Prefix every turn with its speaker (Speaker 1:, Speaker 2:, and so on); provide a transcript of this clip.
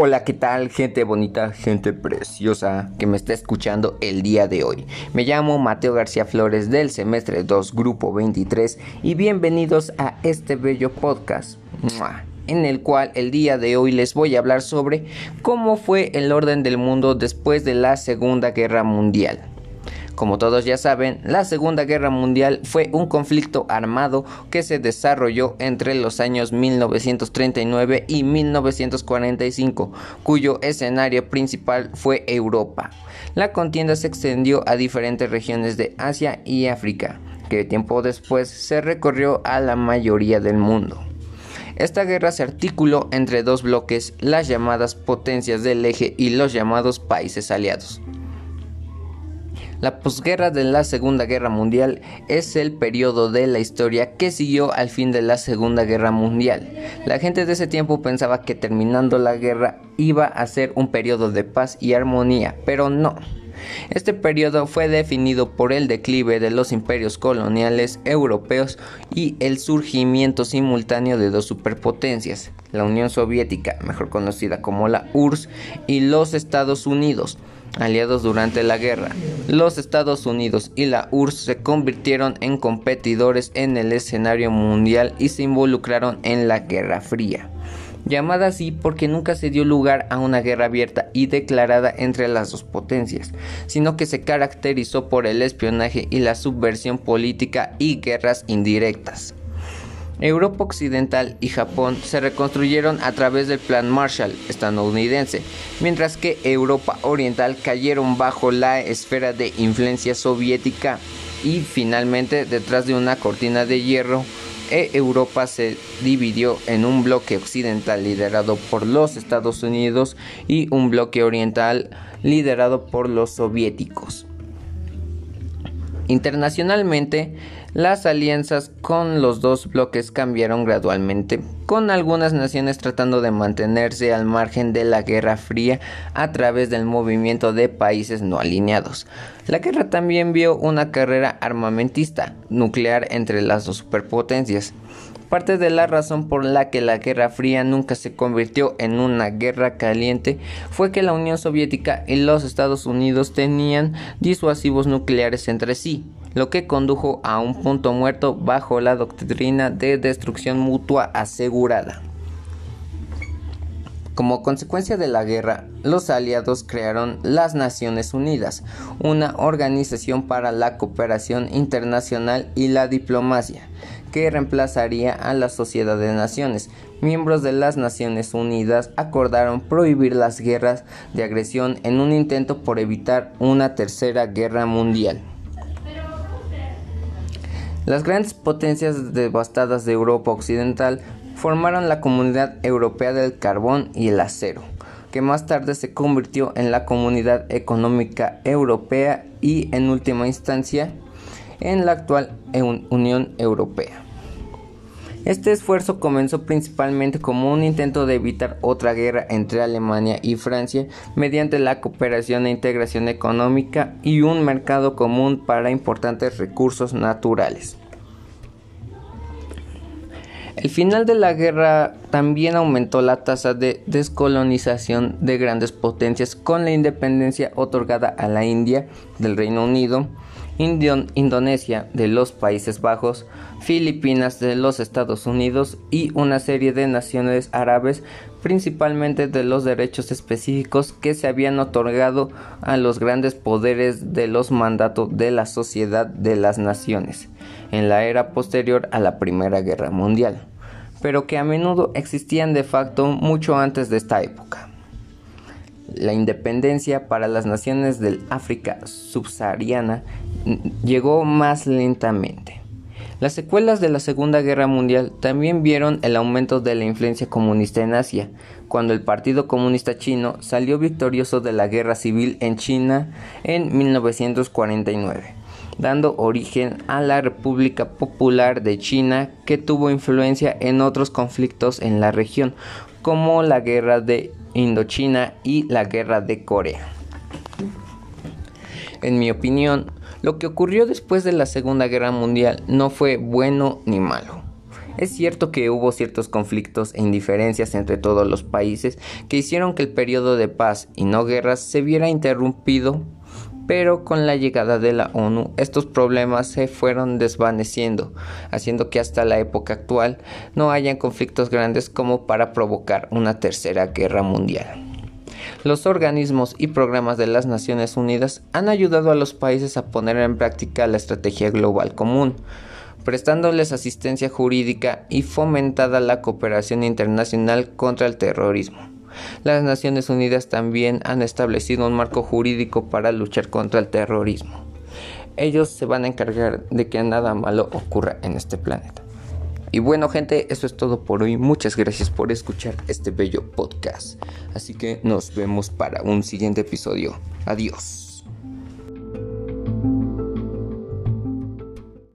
Speaker 1: Hola, ¿qué tal gente bonita, gente preciosa que me está escuchando el día de hoy? Me llamo Mateo García Flores del semestre 2, grupo 23 y bienvenidos a este bello podcast en el cual el día de hoy les voy a hablar sobre cómo fue el orden del mundo después de la Segunda Guerra Mundial. Como todos ya saben, la Segunda Guerra Mundial fue un conflicto armado que se desarrolló entre los años 1939 y 1945, cuyo escenario principal fue Europa. La contienda se extendió a diferentes regiones de Asia y África, que tiempo después se recorrió a la mayoría del mundo. Esta guerra se articuló entre dos bloques, las llamadas potencias del eje y los llamados países aliados. La posguerra de la Segunda Guerra Mundial es el periodo de la historia que siguió al fin de la Segunda Guerra Mundial. La gente de ese tiempo pensaba que terminando la guerra iba a ser un periodo de paz y armonía, pero no. Este periodo fue definido por el declive de los imperios coloniales europeos y el surgimiento simultáneo de dos superpotencias, la Unión Soviética, mejor conocida como la URSS, y los Estados Unidos aliados durante la guerra. Los Estados Unidos y la URSS se convirtieron en competidores en el escenario mundial y se involucraron en la Guerra Fría llamada así porque nunca se dio lugar a una guerra abierta y declarada entre las dos potencias, sino que se caracterizó por el espionaje y la subversión política y guerras indirectas. Europa Occidental y Japón se reconstruyeron a través del Plan Marshall estadounidense, mientras que Europa Oriental cayeron bajo la esfera de influencia soviética y finalmente detrás de una cortina de hierro e Europa se dividió en un bloque occidental liderado por los Estados Unidos y un bloque oriental liderado por los soviéticos. Internacionalmente, las alianzas con los dos bloques cambiaron gradualmente, con algunas naciones tratando de mantenerse al margen de la Guerra Fría a través del movimiento de países no alineados. La guerra también vio una carrera armamentista nuclear entre las dos superpotencias. Parte de la razón por la que la Guerra Fría nunca se convirtió en una guerra caliente fue que la Unión Soviética y los Estados Unidos tenían disuasivos nucleares entre sí, lo que condujo a un punto muerto bajo la doctrina de destrucción mutua asegurada. Como consecuencia de la guerra, los aliados crearon las Naciones Unidas, una organización para la cooperación internacional y la diplomacia, que reemplazaría a la Sociedad de Naciones. Miembros de las Naciones Unidas acordaron prohibir las guerras de agresión en un intento por evitar una tercera guerra mundial. Las grandes potencias devastadas de Europa Occidental formaron la Comunidad Europea del Carbón y el Acero, que más tarde se convirtió en la Comunidad Económica Europea y en última instancia en la actual Unión Europea. Este esfuerzo comenzó principalmente como un intento de evitar otra guerra entre Alemania y Francia mediante la cooperación e integración económica y un mercado común para importantes recursos naturales. El final de la guerra también aumentó la tasa de descolonización de grandes potencias con la independencia otorgada a la India del Reino Unido, Indonesia de los Países Bajos, Filipinas de los Estados Unidos y una serie de naciones árabes, principalmente de los derechos específicos que se habían otorgado a los grandes poderes de los mandatos de la Sociedad de las Naciones en la era posterior a la Primera Guerra Mundial, pero que a menudo existían de facto mucho antes de esta época. La independencia para las naciones del África subsahariana llegó más lentamente. Las secuelas de la Segunda Guerra Mundial también vieron el aumento de la influencia comunista en Asia, cuando el Partido Comunista Chino salió victorioso de la Guerra Civil en China en 1949, dando origen a la República Popular de China que tuvo influencia en otros conflictos en la región, como la Guerra de Indochina y la Guerra de Corea. En mi opinión, lo que ocurrió después de la Segunda Guerra Mundial no fue bueno ni malo. Es cierto que hubo ciertos conflictos e indiferencias entre todos los países que hicieron que el periodo de paz y no guerras se viera interrumpido, pero con la llegada de la ONU estos problemas se fueron desvaneciendo, haciendo que hasta la época actual no hayan conflictos grandes como para provocar una tercera guerra mundial. Los organismos y programas de las Naciones Unidas han ayudado a los países a poner en práctica la estrategia global común, prestándoles asistencia jurídica y fomentada la cooperación internacional contra el terrorismo. Las Naciones Unidas también han establecido un marco jurídico para luchar contra el terrorismo. Ellos se van a encargar de que nada malo ocurra en este planeta. Y bueno gente, eso es todo por hoy. Muchas gracias por escuchar este bello podcast. Así que nos vemos para un siguiente episodio. Adiós.